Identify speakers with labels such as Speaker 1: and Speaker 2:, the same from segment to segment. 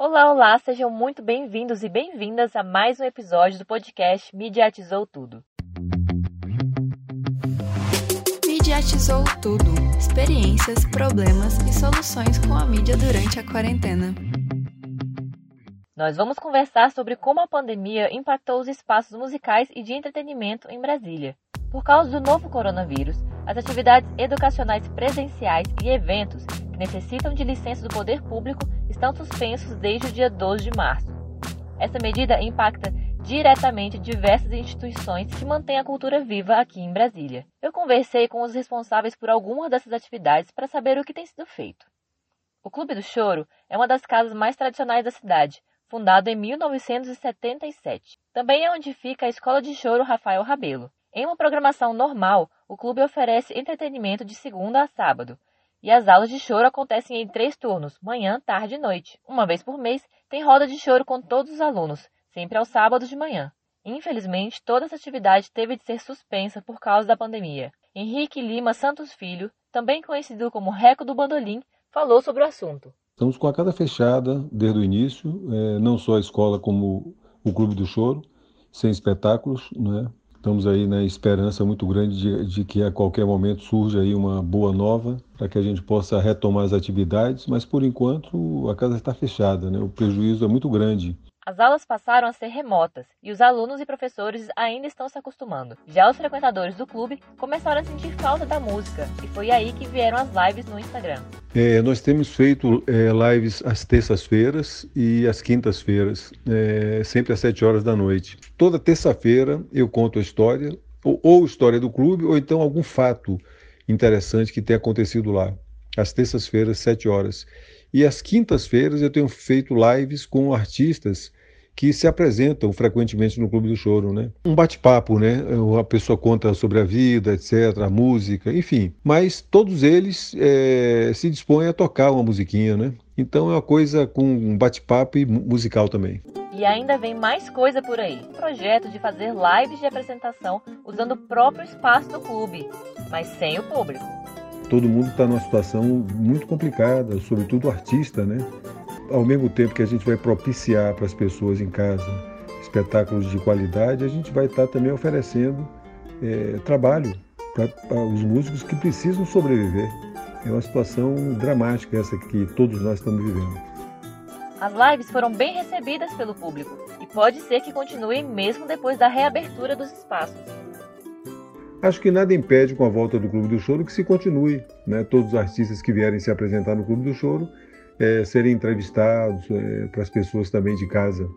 Speaker 1: Olá, olá, sejam muito bem-vindos e bem-vindas a mais um episódio do podcast Mediatizou Tudo.
Speaker 2: Mediatizou Tudo. Experiências, problemas e soluções com a mídia durante a quarentena.
Speaker 1: Nós vamos conversar sobre como a pandemia impactou os espaços musicais e de entretenimento em Brasília. Por causa do novo coronavírus, as atividades educacionais presenciais e eventos que necessitam de licença do poder público estão suspensos desde o dia 12 de março. Essa medida impacta diretamente diversas instituições que mantêm a cultura viva aqui em Brasília. Eu conversei com os responsáveis por algumas dessas atividades para saber o que tem sido feito. O Clube do Choro é uma das casas mais tradicionais da cidade, fundado em 1977. Também é onde fica a Escola de Choro Rafael Rabelo. Em uma programação normal, o clube oferece entretenimento de segunda a sábado, e as aulas de choro acontecem em três turnos, manhã, tarde e noite. Uma vez por mês, tem roda de choro com todos os alunos, sempre aos sábados de manhã. Infelizmente, toda essa atividade teve de ser suspensa por causa da pandemia. Henrique Lima Santos Filho, também conhecido como Reco do Bandolim, falou sobre o assunto.
Speaker 3: Estamos com a casa fechada desde o início, é, não só a escola como o Clube do Choro, sem espetáculos, né? Estamos aí na esperança muito grande de, de, que a qualquer momento surja aí uma boa nova para que a gente possa retomar as atividades, mas por enquanto a casa está fechada, né? O prejuízo é muito grande
Speaker 1: as aulas passaram a ser remotas e os alunos e professores ainda estão se acostumando. Já os frequentadores do clube começaram a sentir falta da música e foi aí que vieram as lives no Instagram.
Speaker 3: É, nós temos feito é, lives às terças-feiras e às quintas-feiras, é, sempre às sete horas da noite. Toda terça-feira eu conto a história, ou, ou história do clube, ou então algum fato interessante que tenha acontecido lá. Às terças-feiras, sete horas. E às quintas-feiras eu tenho feito lives com artistas que se apresentam frequentemente no Clube do Choro, né? Um bate-papo, né? A pessoa conta sobre a vida, etc., a música, enfim. Mas todos eles é, se dispõem a tocar uma musiquinha, né? Então é uma coisa com um bate-papo e musical também.
Speaker 1: E ainda vem mais coisa por aí. Projeto de fazer lives de apresentação usando o próprio espaço do clube, mas sem o público.
Speaker 3: Todo mundo está numa situação muito complicada, sobretudo o artista, né? Ao mesmo tempo que a gente vai propiciar para as pessoas em casa espetáculos de qualidade, a gente vai estar também oferecendo é, trabalho para os músicos que precisam sobreviver. É uma situação dramática essa que todos nós estamos vivendo.
Speaker 1: As lives foram bem recebidas pelo público e pode ser que continuem mesmo depois da reabertura dos espaços.
Speaker 3: Acho que nada impede com a volta do Clube do Choro que se continue. Né? Todos os artistas que vierem se apresentar no Clube do Choro é, serem entrevistados, é, para as pessoas também de casa.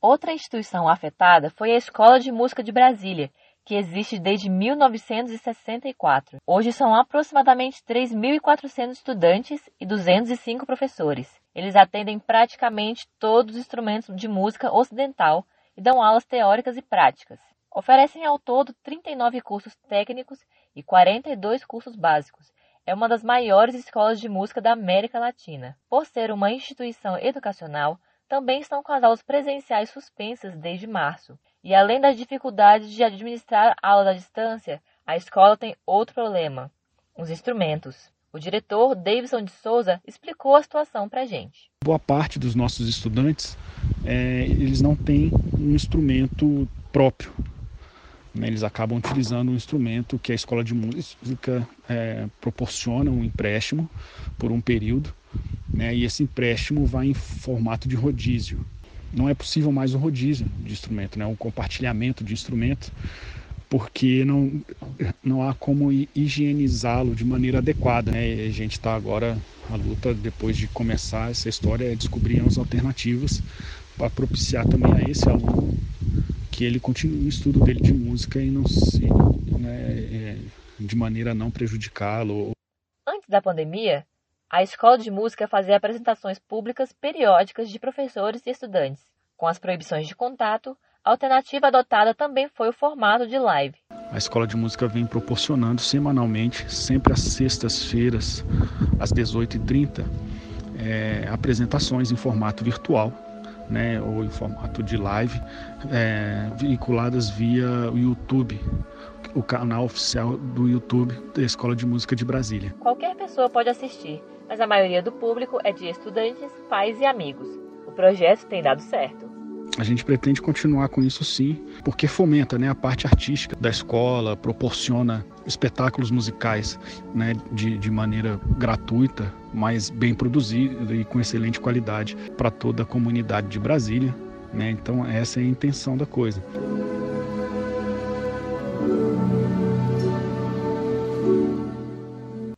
Speaker 1: Outra instituição afetada foi a Escola de Música de Brasília, que existe desde 1964. Hoje são aproximadamente 3.400 estudantes e 205 professores. Eles atendem praticamente todos os instrumentos de música ocidental e dão aulas teóricas e práticas. Oferecem ao todo 39 cursos técnicos e 42 cursos básicos. É uma das maiores escolas de música da América Latina. Por ser uma instituição educacional, também estão com as aulas presenciais suspensas desde março. E além das dificuldades de administrar aulas à distância, a escola tem outro problema: os instrumentos. O diretor, Davidson de Souza, explicou a situação para a gente.
Speaker 4: Boa parte dos nossos estudantes, é, eles não têm um instrumento próprio. Né? Eles acabam utilizando um instrumento que a escola de música é, proporciona um empréstimo por um período, né? e esse empréstimo vai em formato de rodízio. Não é possível mais o rodízio de instrumento, né? um compartilhamento de instrumento porque não, não há como higienizá-lo de maneira adequada. Né? a gente está agora, a luta depois de começar essa história é descobrir as alternativas para propiciar também a esse aluno que ele continue o estudo dele de música e não se, né, é, de maneira a não prejudicá-lo.
Speaker 1: Antes da pandemia, a escola de música fazia apresentações públicas periódicas de professores e estudantes. Com as proibições de contato, a alternativa adotada também foi o formato de live.
Speaker 4: A Escola de Música vem proporcionando semanalmente, sempre às sextas-feiras, às 18h30, é, apresentações em formato virtual né, ou em formato de live, é, vinculadas via o YouTube, o canal oficial do YouTube da Escola de Música de Brasília.
Speaker 1: Qualquer pessoa pode assistir, mas a maioria do público é de estudantes, pais e amigos. O projeto tem dado certo.
Speaker 4: A gente pretende continuar com isso sim, porque fomenta né, a parte artística da escola, proporciona espetáculos musicais né, de, de maneira gratuita, mas bem produzida e com excelente qualidade para toda a comunidade de Brasília. Né? Então, essa é a intenção da coisa.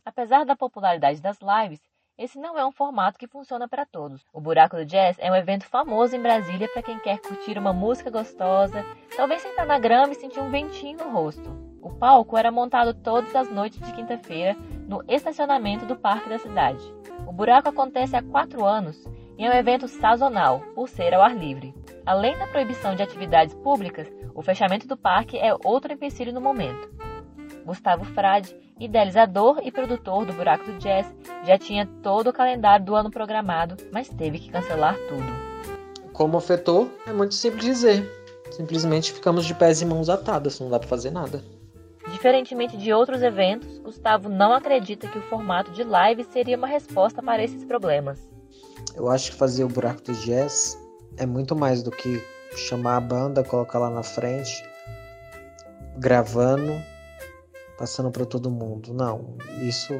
Speaker 1: Apesar da popularidade das lives, esse não é um formato que funciona para todos. O Buraco do Jazz é um evento famoso em Brasília para quem quer curtir uma música gostosa, talvez sentar na grama e sentir um ventinho no rosto. O palco era montado todas as noites de quinta-feira no estacionamento do parque da cidade. O buraco acontece há quatro anos e é um evento sazonal, por ser ao ar livre. Além da proibição de atividades públicas, o fechamento do parque é outro empecilho no momento. Gustavo Frade, idealizador e produtor do Buraco do Jazz, já tinha todo o calendário do ano programado, mas teve que cancelar tudo.
Speaker 5: Como afetou, é muito simples dizer. Simplesmente ficamos de pés e mãos atadas, não dá para fazer nada.
Speaker 1: Diferentemente de outros eventos, Gustavo não acredita que o formato de live seria uma resposta para esses problemas.
Speaker 5: Eu acho que fazer o Buraco do Jazz é muito mais do que chamar a banda, colocar lá na frente, gravando passando para todo mundo. Não, isso,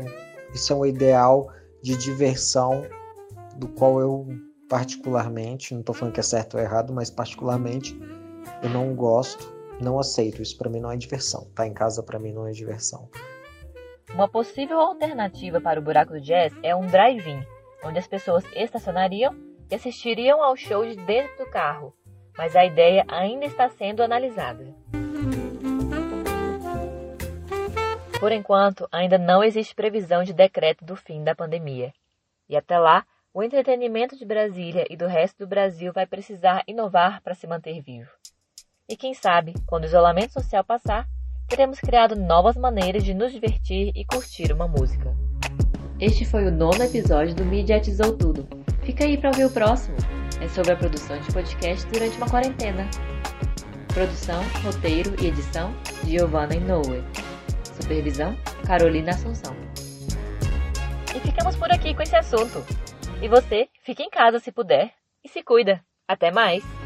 Speaker 5: isso é um ideal de diversão do qual eu particularmente, não estou falando que é certo ou errado, mas particularmente eu não gosto, não aceito. Isso para mim não é diversão. Tá em casa para mim não é diversão.
Speaker 1: Uma possível alternativa para o buraco do jazz é um drive-in, onde as pessoas estacionariam e assistiriam ao show de dentro do carro, mas a ideia ainda está sendo analisada. Por enquanto, ainda não existe previsão de decreto do fim da pandemia. E até lá, o entretenimento de Brasília e do resto do Brasil vai precisar inovar para se manter vivo. E quem sabe, quando o isolamento social passar, teremos criado novas maneiras de nos divertir e curtir uma música. Este foi o nono episódio do Mediatizou Tudo. Fica aí para ouvir o próximo. É sobre a produção de podcast durante uma quarentena. Produção, roteiro e edição, Giovanna Inoue. Supervisão, Carolina Assunção. E ficamos por aqui com esse assunto. E você, fique em casa se puder e se cuida. Até mais!